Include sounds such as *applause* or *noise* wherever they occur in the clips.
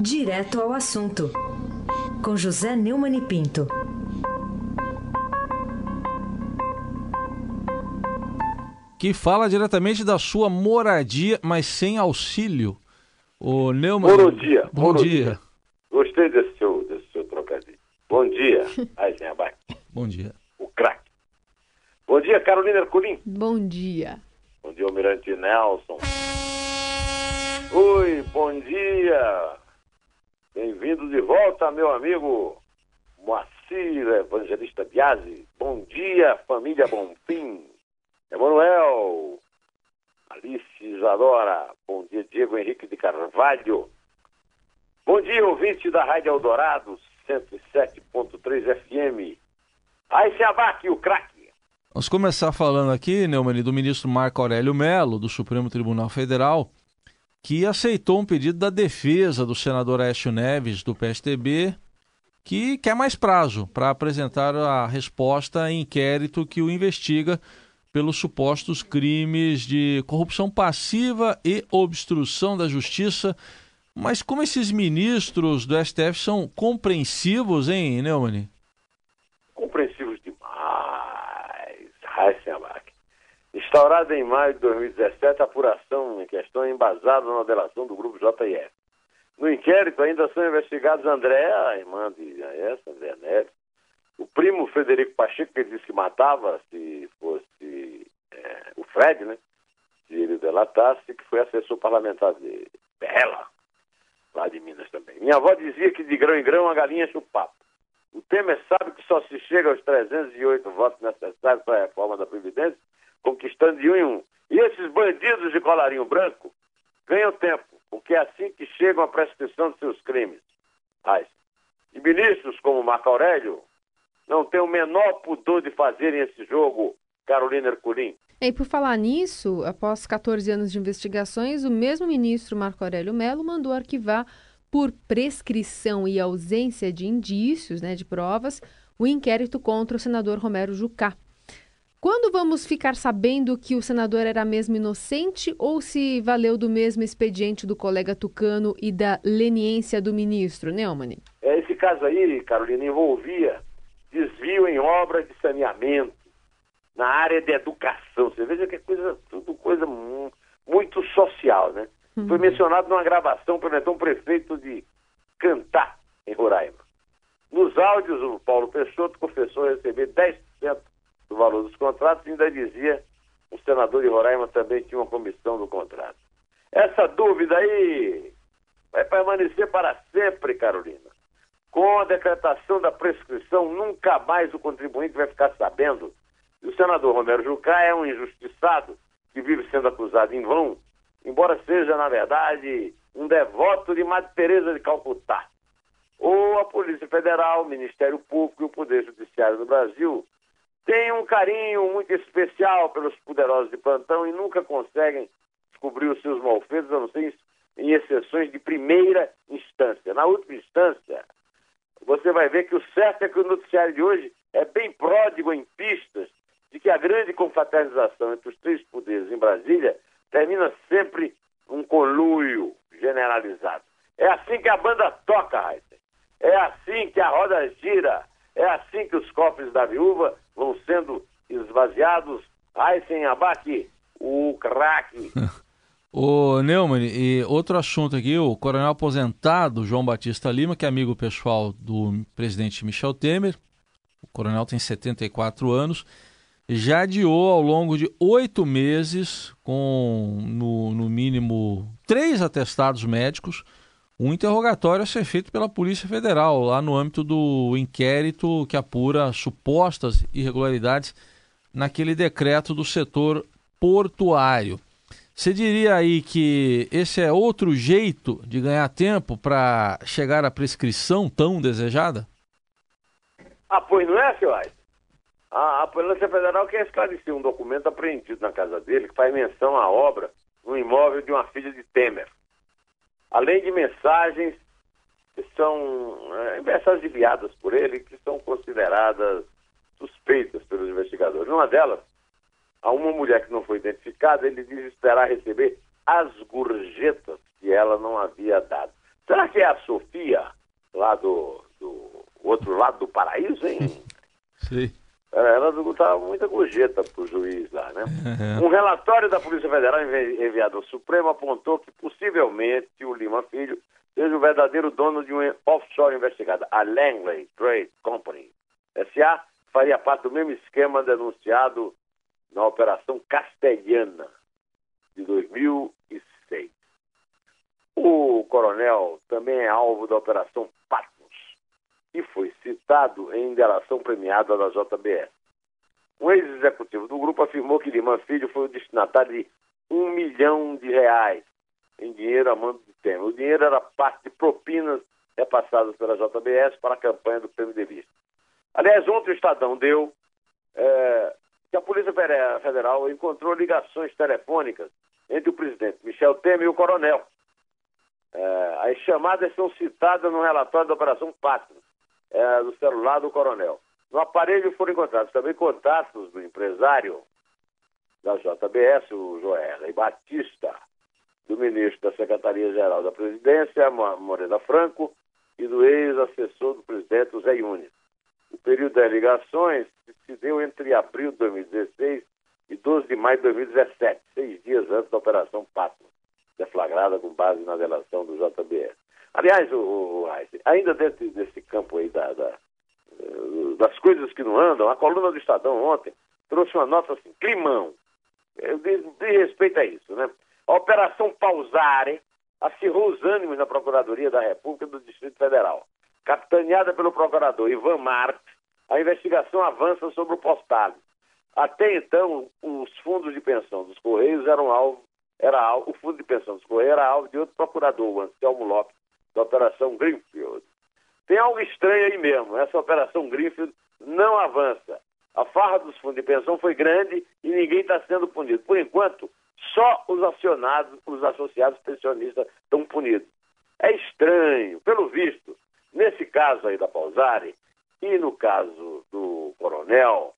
Direto ao assunto, com José Neumann e Pinto. Que fala diretamente da sua moradia, mas sem auxílio. O Neumann. Moradia. Bom dia. Gostei desse seu, desse seu trocadilho. Bom dia, *laughs* Eisenbach. Bom dia. O craque. Bom dia, Carolina Herculin. Bom dia. Bom dia, Almirante Nelson. Oi, bom dia. Bem-vindo de volta, meu amigo Moacir Evangelista Biasi. Bom dia, família Bonfim. Emanuel, Alice Isadora. Bom dia, Diego Henrique de Carvalho. Bom dia, ouvinte da Rádio Eldorado, 107.3 FM. Aí se abaque o craque. Vamos começar falando aqui, Neumann, do ministro Marco Aurélio Melo, do Supremo Tribunal Federal, que aceitou um pedido da defesa do senador Aécio Neves, do PSTB, que quer mais prazo para apresentar a resposta em inquérito que o investiga pelos supostos crimes de corrupção passiva e obstrução da justiça. Mas como esses ministros do STF são compreensivos, hein, Neumann? Compreensivos demais. Heisenbach. Instaurada em maio de 2017, a apuração em questão é embasada na delação do grupo JIF. No inquérito ainda são investigados André, a irmã de essa, André Neves, o primo Frederico Pacheco, que disse que matava se fosse é, o Fred, né? Se ele delatasse, que foi assessor parlamentar de Bela, lá de Minas também. Minha avó dizia que de grão em grão a galinha enche o Temer sabe que só se chega aos 308 votos necessários para a reforma da Previdência, conquistando de um em um. E esses bandidos de colarinho branco ganham tempo, porque é assim que chegam à prescrição de seus crimes. Ai. E ministros como Marco Aurélio não têm o menor pudor de fazerem esse jogo, Carolina Herculin. E por falar nisso, após 14 anos de investigações, o mesmo ministro Marco Aurélio Melo mandou arquivar por prescrição e ausência de indícios, né, de provas, o inquérito contra o senador Romero Jucá. Quando vamos ficar sabendo que o senador era mesmo inocente ou se valeu do mesmo expediente do colega Tucano e da leniência do ministro, Neumann? É, esse caso aí, Carolina, envolvia desvio em obra de saneamento, na área de educação. Você veja que é coisa, tudo coisa muito social, né? Uhum. Foi mencionado numa gravação pelo então prefeito de Cantar, em Roraima. Nos áudios, o Paulo Peixoto confessou receber 10% do valor dos contratos e ainda dizia o senador de Roraima também tinha uma comissão do contrato. Essa dúvida aí vai permanecer para sempre, Carolina. Com a decretação da prescrição, nunca mais o contribuinte vai ficar sabendo. E o senador Romero Jucá é um injustiçado que vive sendo acusado em vão, embora seja, na verdade, um devoto de Madre Teresa de Calcutá. Ou a Polícia Federal, o Ministério Público e o Poder Judiciário do Brasil têm um carinho muito especial pelos poderosos de plantão e nunca conseguem descobrir os seus malfeitos, a não ser em exceções de primeira instância. Na última instância, você vai ver que o certo é que o noticiário de hoje é bem pródigo em pistas de que a grande confraternização entre os três poderes em Brasília termina sempre um conluio generalizado. É assim que a banda toca, Heisen. É assim que a roda gira. É assim que os cofres da viúva vão sendo esvaziados. Heisen Abaque, o craque. *laughs* O Neumann, e outro assunto aqui, o coronel aposentado João Batista Lima, que é amigo pessoal do presidente Michel Temer, o coronel tem 74 anos, já adiou ao longo de oito meses, com no, no mínimo três atestados médicos, um interrogatório a ser feito pela Polícia Federal, lá no âmbito do inquérito que apura supostas irregularidades naquele decreto do setor portuário. Você diria aí que esse é outro jeito de ganhar tempo para chegar à prescrição tão desejada? Ah, pois não é, senhor a, a Polícia Federal quer esclarecer um documento apreendido na casa dele que faz menção à obra no imóvel de uma filha de Temer. Além de mensagens que são é, mensagens enviadas por ele que são consideradas suspeitas pelos investigadores. Uma delas a uma mulher que não foi identificada, ele diz esperar receber as gorjetas que ela não havia dado. Será que é a Sofia, lá do, do outro lado do paraíso, hein? *laughs* Sim. Ela estava muita gorjeta para o juiz lá, né? É. Um relatório da Polícia Federal envi- enviado ao Supremo apontou que possivelmente o Lima Filho seja o verdadeiro dono de uma offshore investigada, a Langley Trade Company. SA faria parte do mesmo esquema denunciado na Operação Castelhana de 2006. O coronel também é alvo da Operação Patmos e foi citado em delação premiada da JBS. Um ex-executivo do grupo afirmou que Lima Filho foi o destinatário de um milhão de reais em dinheiro a mando de Temer. O dinheiro era parte de propinas repassadas pela JBS para a campanha do PMDB. Aliás, ontem o Estadão deu é, que a Polícia Federal encontrou ligações telefônicas entre o presidente Michel Temer e o coronel. É, as chamadas são citadas no relatório da Operação Pátria, é, do celular do coronel. No aparelho foram encontrados também contatos do empresário da JBS, o Joel Batista, do ministro da Secretaria-Geral da Presidência, Mo- Moreira Franco, e do ex-assessor do presidente, o Zé Yunes. O período das ligações se deu entre abril de 2016 e 12 de maio de 2017, seis dias antes da Operação Pátria, deflagrada com base na delação do JBS. Aliás, o, ainda dentro desse campo aí da, da, das coisas que não andam, a coluna do Estadão ontem trouxe uma nota assim, climão. Diz, diz respeito a isso, né? A Operação Pausare acirrou os ânimos na Procuradoria da República do Distrito Federal. Capitaneada pelo procurador Ivan Marques, a investigação avança sobre o postado. Até então, os fundos de pensão dos Correios eram alvo, era alvo, o fundo de pensão dos Correios era alvo de outro procurador, o Anselmo Lopes, da Operação Greenfield. Tem algo estranho aí mesmo. Essa Operação Greenfield não avança. A farra dos fundos de pensão foi grande e ninguém está sendo punido. Por enquanto, só os acionados, os associados pensionistas estão punidos. É estranho, pelo visto, nesse caso aí da Pausari e no caso do coronel,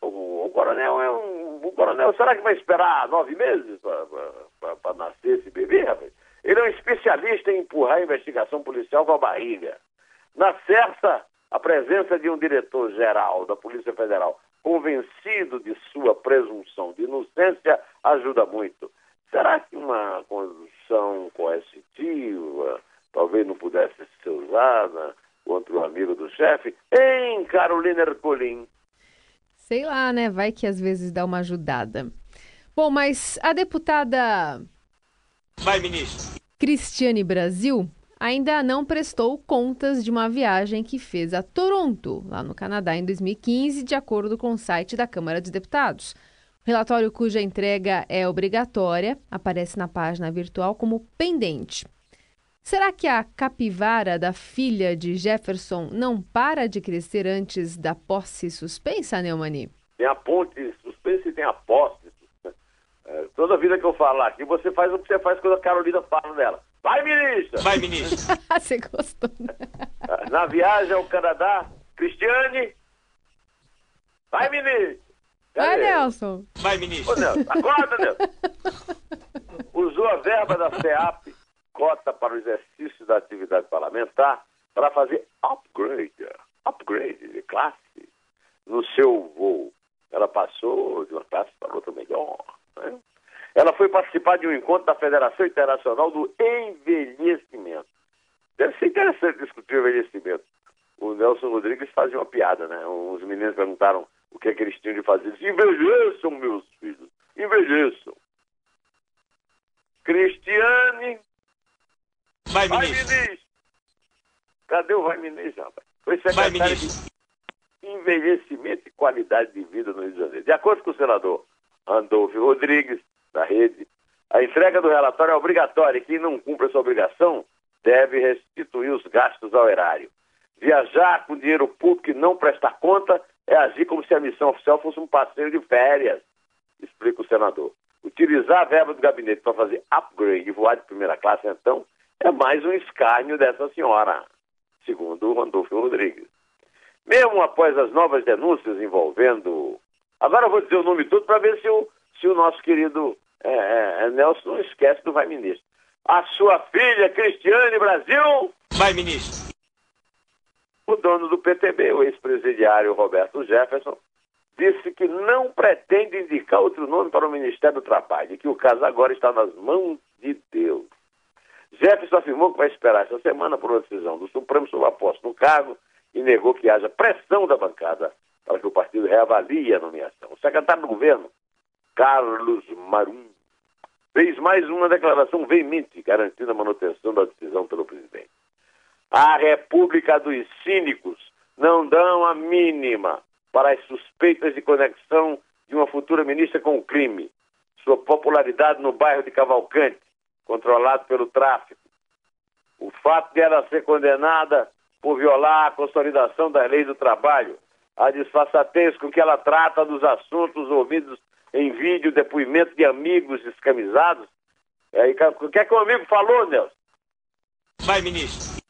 o, o coronel é um. O coronel, será que vai esperar nove meses para nascer esse bebê, rapaz? Ele é um especialista em empurrar a investigação policial com a barriga. Na certa, a presença de um diretor-geral da Polícia Federal convencido de sua presunção de inocência ajuda muito. Será que uma condução coercitiva talvez não pudesse ser usada contra o amigo do chefe? Em Carolina Ercolim. Sei lá, né? Vai que às vezes dá uma ajudada. Bom, mas a deputada Vai, ministro. Cristiane Brasil ainda não prestou contas de uma viagem que fez a Toronto, lá no Canadá, em 2015, de acordo com o site da Câmara dos Deputados. O relatório cuja entrega é obrigatória aparece na página virtual como pendente. Será que a capivara da filha de Jefferson não para de crescer antes da posse suspensa, Neumani? Tem a ponte suspensa e tem a posse. É, toda vida que eu falar aqui, você faz o que você faz quando a Carolina fala dela. Vai, ministra! Vai, ministro. *laughs* Você gostou, né? Na viagem ao Canadá, Cristiane. Vai, ministro! Vai? Nelson. Vai, Ô, ministro. Nelson, acorda, Nelson! Usou a verba da FEAP, cota para o exercício da atividade parlamentar, para fazer upgrade, upgrade de classe no seu voo. Ela passou de uma classe para outra melhor. Ela foi participar de um encontro da Federação Internacional do Envelhecimento. Deve ser interessante discutir o envelhecimento. O Nelson Rodrigues fazia uma piada, né? Os meninos perguntaram o que, é que eles tinham de fazer. Envelheçam, meus filhos, envelheçam. Cristiane, Vai, vai, ministro. ministro. Cadê o vai, ministro, rapaz? Foi Vai, secretário de ministro. envelhecimento e qualidade de vida no Rio de Janeiro. De acordo com o senador Randolfo Rodrigues, da rede, a entrega do relatório é obrigatória e quem não cumpre essa obrigação deve restituir os gastos ao erário. Viajar com dinheiro público e não prestar conta é agir como se a missão oficial fosse um passeio de férias, explica o senador. Utilizar a verba do gabinete para fazer upgrade e voar de primeira classe, então, é mais um escárnio dessa senhora, segundo Randolfo Rodrigues. Mesmo após as novas denúncias envolvendo. Agora eu vou dizer o nome todo para ver se o, se o nosso querido é, é, Nelson não esquece do Vai Ministro. a sua filha Cristiane Brasil? Vai, ministro. O dono do PTB, o ex-presidiário Roberto Jefferson, disse que não pretende indicar outro nome para o Ministério do Trabalho e que o caso agora está nas mãos de Deus. Jefferson afirmou que vai esperar essa semana por uma decisão do Supremo sobre a posse no cargo e negou que haja pressão da bancada para que o partido reavalie a nomeação. O secretário do governo, Carlos Marum, fez mais uma declaração veemente garantindo a manutenção da decisão pelo presidente. A República dos Cínicos não dão a mínima para as suspeitas de conexão de uma futura ministra com o crime. Sua popularidade no bairro de Cavalcante, controlado pelo tráfico. O fato de ela ser condenada por violar a consolidação das leis do trabalho, a disfarçatez com que ela trata dos assuntos ouvidos em vídeo, depoimento de amigos descamisados. É, o que é que o amigo falou, Nelson? Vai, ministro.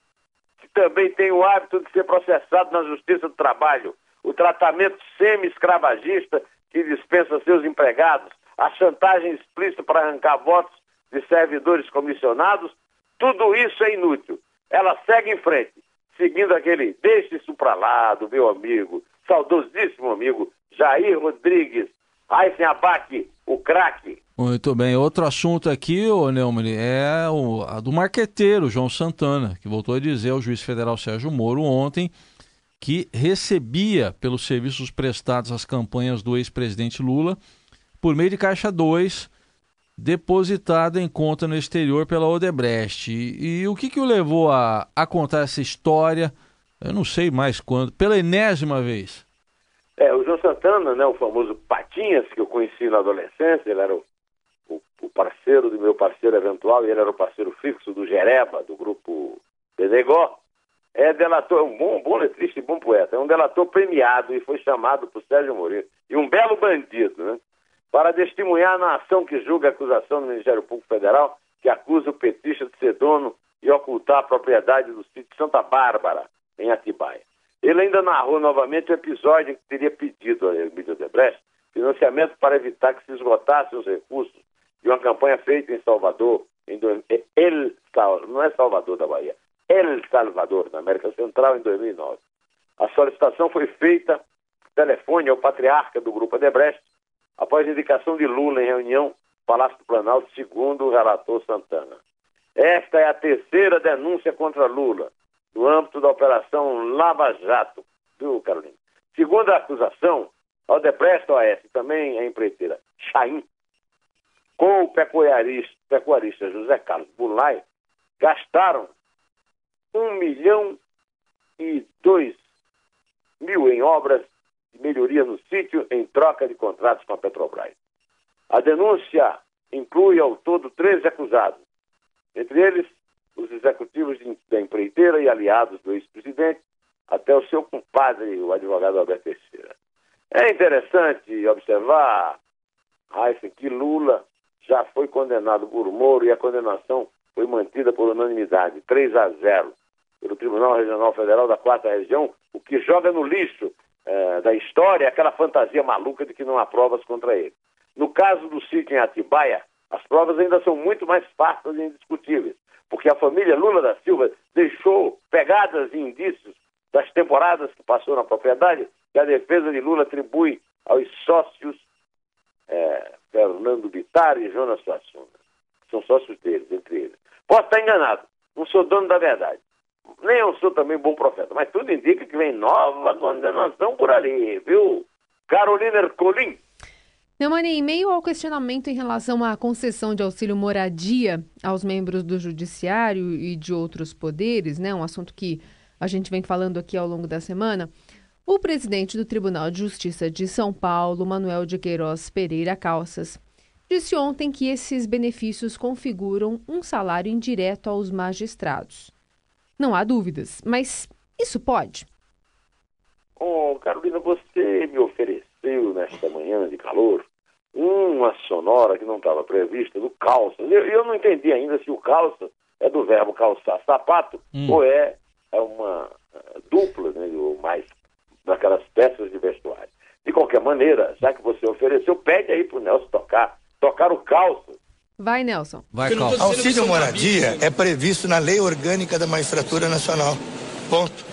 Que também tem o hábito de ser processado na Justiça do Trabalho. O tratamento semi-escravagista que dispensa seus empregados, a chantagem explícita para arrancar votos de servidores comissionados, tudo isso é inútil. Ela segue em frente, seguindo aquele deixe isso para lá do meu amigo, saudosíssimo amigo Jair Rodrigues, Aysen Abac, o craque. Muito bem. Outro assunto aqui, ô Neumann, é o a do marqueteiro João Santana, que voltou a dizer ao juiz federal Sérgio Moro ontem que recebia pelos serviços prestados às campanhas do ex-presidente Lula por meio de Caixa 2, depositada em conta no exterior pela Odebrecht. E, e o que, que o levou a, a contar essa história? Eu não sei mais quando, pela enésima vez. É, o João Santana, né, o famoso Patinhas, que eu conheci na adolescência, ele era o, o, o parceiro do meu parceiro eventual, e ele era o parceiro fixo do Jereba, do grupo Benegó. É delator, um bom, bom letrista e bom poeta. É um delator premiado e foi chamado por Sérgio Moro. E um belo bandido, né? Para testemunhar na ação que julga a acusação do Ministério Público Federal, que acusa o petista de ser dono e ocultar a propriedade do sítio Santa Bárbara, em Atibaia. Ele ainda narrou novamente o episódio em que teria pedido a Emílio Debrecht financiamento para evitar que se esgotassem os recursos de uma campanha feita em Salvador, em do... El... não é Salvador da Bahia, El Salvador, na América Central, em 2009. A solicitação foi feita telefone ao patriarca do Grupo Debrecht, após indicação de Lula em reunião Palácio do Planalto, segundo o relator Santana. Esta é a terceira denúncia contra Lula, no âmbito da Operação Lava Jato, viu, Carolina? Segundo a acusação, a Odebrecht OAS também a empreiteira Chaim, com o pecuarista, pecuarista José Carlos Bulay, gastaram um milhão e dois mil em obras de melhoria no sítio em troca de contratos com a Petrobras. A denúncia inclui ao todo 13 acusados, entre eles os executivos da empreiteira e aliados do ex-presidente, até o seu compadre, o advogado Alberto Teixeira. É interessante observar, Heisen, que Lula já foi condenado por Moro e a condenação foi mantida por unanimidade, 3 a 0, pelo Tribunal Regional Federal da Quarta Região, o que joga no lixo eh, da história aquela fantasia maluca de que não há provas contra ele. No caso do sítio em Atibaia, as provas ainda são muito mais fartas e indiscutíveis porque a família Lula da Silva deixou pegadas e indícios das temporadas que passou na propriedade que a defesa de Lula atribui aos sócios é, Fernando Bittar e Jonas Suassuna. São sócios deles, entre eles. Posso estar enganado, não sou dono da verdade. Nem eu sou também bom profeta, mas tudo indica que vem nova condenação por ali, viu? Carolina Ercolim. Neumani, em meio ao questionamento em relação à concessão de auxílio moradia aos membros do Judiciário e de outros poderes, né, um assunto que a gente vem falando aqui ao longo da semana, o presidente do Tribunal de Justiça de São Paulo, Manuel de Queiroz Pereira Calças, disse ontem que esses benefícios configuram um salário indireto aos magistrados. Não há dúvidas, mas isso pode? Oh, Carolina, você me ofereceu nesta manhã de calor uma sonora que não estava prevista do calça. Eu, eu, não entendi ainda se o calça é do verbo calçar sapato hum. ou é, é uma uh, dupla, né, ou mais daquelas peças de vestuário. De qualquer maneira, já que você ofereceu, pede aí pro Nelson tocar, tocar o calça, Vai, Nelson. Vai, Cal. Auxílio moradia é previsto na Lei Orgânica da Magistratura Nacional. Ponto.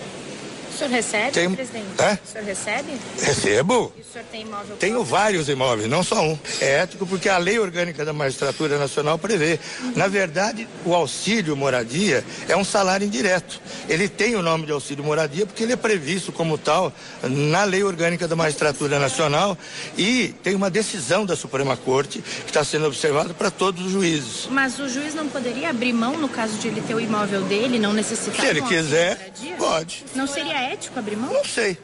O senhor recebe, Tem- presidente? Hã? O senhor recebe? Recebo. E o senhor tem imóvel Tenho próprio? vários imóveis, não só um. É ético porque a Lei Orgânica da Magistratura Nacional prevê. Na verdade, o auxílio moradia é um salário indireto. Ele tem o nome de auxílio moradia porque ele é previsto como tal na Lei Orgânica da Magistratura Nacional e tem uma decisão da Suprema Corte que está sendo observada para todos os juízes. Mas o juiz não poderia abrir mão no caso de ele ter o imóvel dele não necessitar Se ele quiser, moradia? pode. Não seria ético abrir mão? Não sei.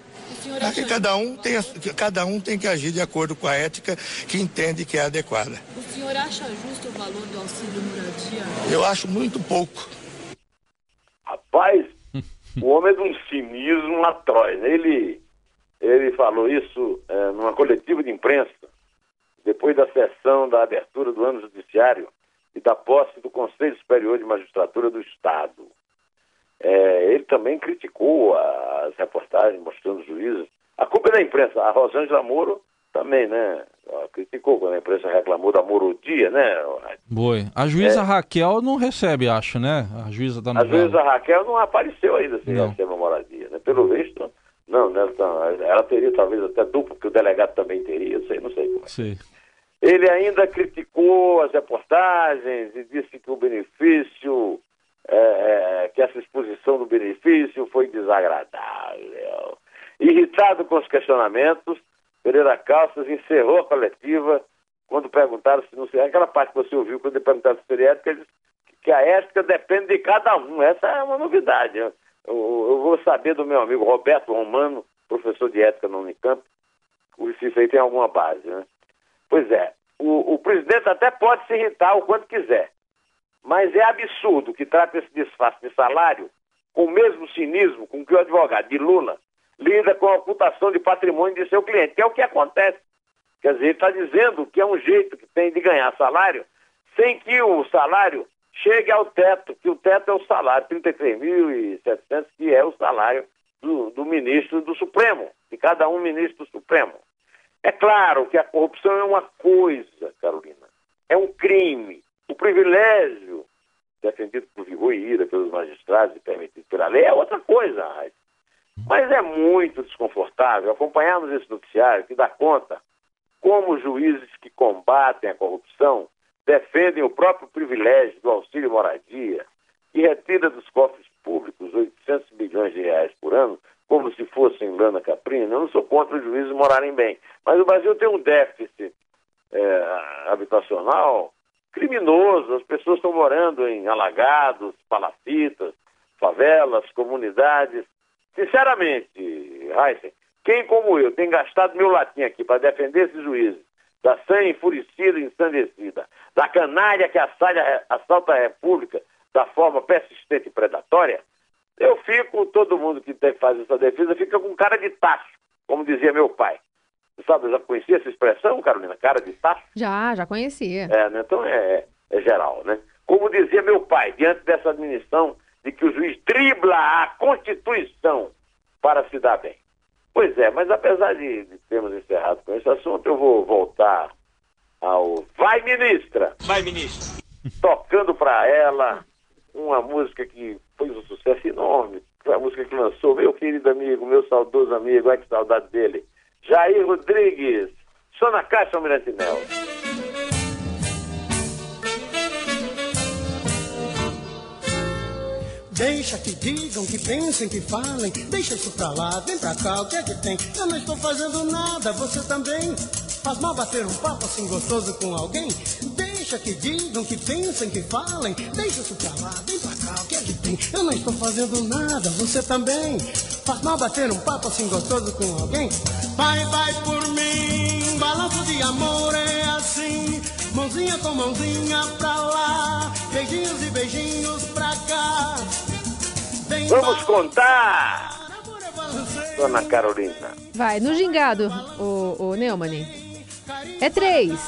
Aqui cada um, tem, cada um tem que agir de acordo com a ética que entende que é adequada. O senhor acha justo o valor do auxílio moradia? Eu acho muito pouco. Rapaz, o homem é de um cinismo atroz. Ele, ele falou isso é, numa coletiva de imprensa, depois da sessão da abertura do ano judiciário e da posse do Conselho Superior de Magistratura do Estado. É, ele também criticou as reportagens mostrando juízes. A culpa é da imprensa. A Rosângela Moro também, né? Ela criticou quando a imprensa reclamou da morodia, né? Boi. A juíza Raquel não recebe, acho, né? A juíza da A novela. juíza Raquel não apareceu ainda se Não. recebe a moradia, né? Pelo visto, não, né? Então, ela teria talvez até duplo, que o delegado também teria, sei, não sei como é. Sei. Ele ainda criticou as reportagens e disse que o benefício, é, é, que essa exposição do benefício foi desagradável. Irritado com os questionamentos, Pereira Calças encerrou a coletiva quando perguntaram se não seria. Aquela parte que você ouviu quando perguntaram se seria ética, ele disse que a ética depende de cada um. Essa é uma novidade. Eu, eu vou saber do meu amigo Roberto Romano, professor de ética na Unicamp, se isso aí tem alguma base, né? Pois é, o, o presidente até pode se irritar o quanto quiser, mas é absurdo que trate esse disfarce de salário com o mesmo cinismo com que o advogado de Lula lida com a ocultação de patrimônio de seu cliente, que é o que acontece. Quer dizer, ele está dizendo que é um jeito que tem de ganhar salário sem que o salário chegue ao teto, que o teto é o salário, 33.700, que é o salário do, do ministro do Supremo, de cada um ministro do Supremo. É claro que a corrupção é uma coisa, Carolina, é um crime. O privilégio defendido por vigor e ira pelos magistrados e permitido pela lei é outra coisa. Mas é muito desconfortável acompanharmos esse noticiário que dá conta como juízes que combatem a corrupção defendem o próprio privilégio do auxílio moradia e retira dos cofres públicos 800 bilhões de reais por ano, como se fossem lana caprina. Eu não sou contra os juízes morarem bem, mas o Brasil tem um déficit é, habitacional criminoso. As pessoas estão morando em alagados, palafitas, favelas, comunidades. Sinceramente, Heisen, quem como eu tem gastado meu latim aqui para defender esses juízes da sanha enfurecida e ensandecida, da canalha que assalta, assalta a República da forma persistente e predatória, eu fico, todo mundo que fazer essa defesa, fica com cara de tacho, como dizia meu pai. Você sabe, já conhecia essa expressão, Carolina? Cara de tacho? Já, já conhecia. É, né? Então é, é geral, né? Como dizia meu pai, diante dessa admissão de que o juiz dribla a Constituição para se dar bem. Pois é, mas apesar de, de termos encerrado com esse assunto, eu vou voltar ao Vai Ministra, Vai, ministro. tocando para ela uma música que foi um sucesso enorme. Foi a música que lançou meu querido amigo, meu saudoso amigo, ai que saudade dele, Jair Rodrigues. Só na caixa, Almirante Mel. Deixa que digam, que pensem, que falem. Deixa isso pra lá, vem pra cá, o que é que tem? Eu não estou fazendo nada, você também. Faz mal bater um papo assim gostoso com alguém? Deixa que digam, que pensem, que falem. Deixa isso pra lá, vem pra cá, o que é que tem? Eu não estou fazendo nada, você também. Faz mal bater um papo assim gostoso com alguém? Vai, vai por mim, balanço de amor é assim. Mãozinha com mãozinha pra lá, beijinhos e beijinhos pra cá. Vem Vamos pra- contar, Amor é. Dona Carolina. Vai, no gingado, o, o Neumann. É três.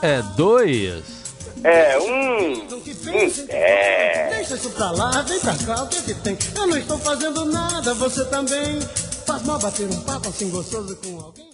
É dois. É um. Pensem, É. Deixa isso pra lá, vem pra cá, o que é que tem? Eu não estou fazendo nada, você também. Faz mal bater um papo assim gostoso com alguém?